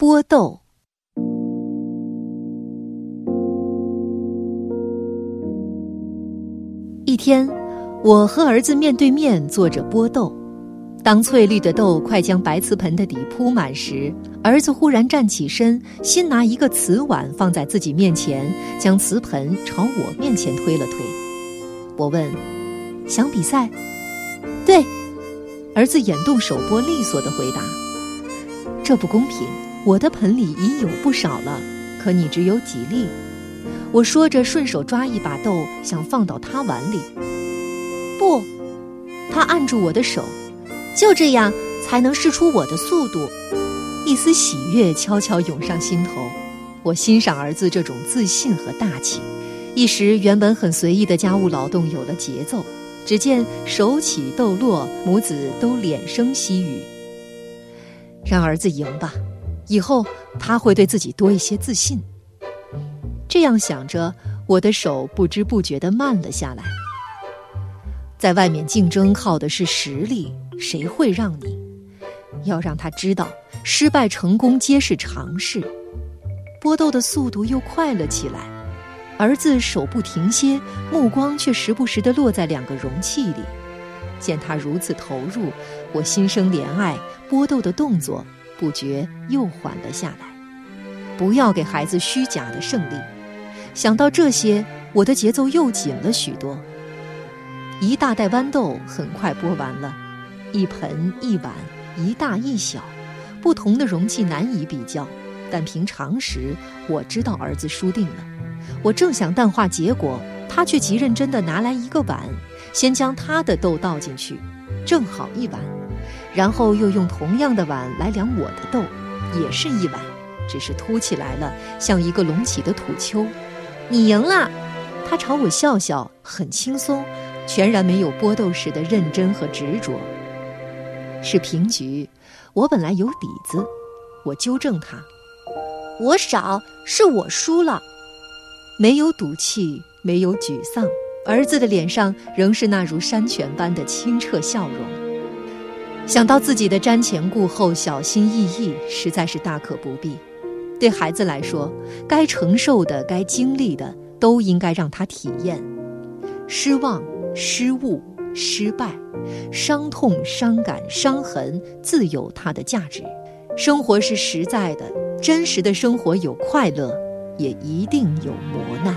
剥豆。一天，我和儿子面对面坐着剥豆。当翠绿的豆快将白瓷盆的底铺满时，儿子忽然站起身，先拿一个瓷碗放在自己面前，将瓷盆朝我面前推了推。我问：“想比赛？”“对。”儿子眼动手剥，利索的回答：“这不公平，我的盆里已有不少了，可你只有几粒。”我说着，顺手抓一把豆，想放到他碗里。不，他按住我的手。就这样才能试出我的速度，一丝喜悦悄悄涌上心头。我欣赏儿子这种自信和大气，一时原本很随意的家务劳动有了节奏。只见手起豆落，母子都脸生喜语。让儿子赢吧，以后他会对自己多一些自信。这样想着，我的手不知不觉地慢了下来。在外面竞争靠的是实力。谁会让你？要让他知道，失败成功皆是常事。剥豆的速度又快了起来，儿子手不停歇，目光却时不时地落在两个容器里。见他如此投入，我心生怜爱，剥豆的动作不觉又缓了下来。不要给孩子虚假的胜利。想到这些，我的节奏又紧了许多。一大袋豌豆很快剥完了。一盆一碗，一大一小，不同的容器难以比较。但凭常识，我知道儿子输定了。我正想淡化结果，他却极认真地拿来一个碗，先将他的豆倒进去，正好一碗，然后又用同样的碗来量我的豆，也是一碗，只是凸起来了，像一个隆起的土丘。你赢了，他朝我笑笑，很轻松，全然没有剥豆时的认真和执着。是平局，我本来有底子，我纠正他，我少，是我输了，没有赌气，没有沮丧，儿子的脸上仍是那如山泉般的清澈笑容。想到自己的瞻前顾后、小心翼翼，实在是大可不必。对孩子来说，该承受的、该经历的，都应该让他体验，失望、失误。失败、伤痛、伤感、伤痕，自有它的价值。生活是实在的，真实的生活有快乐，也一定有磨难。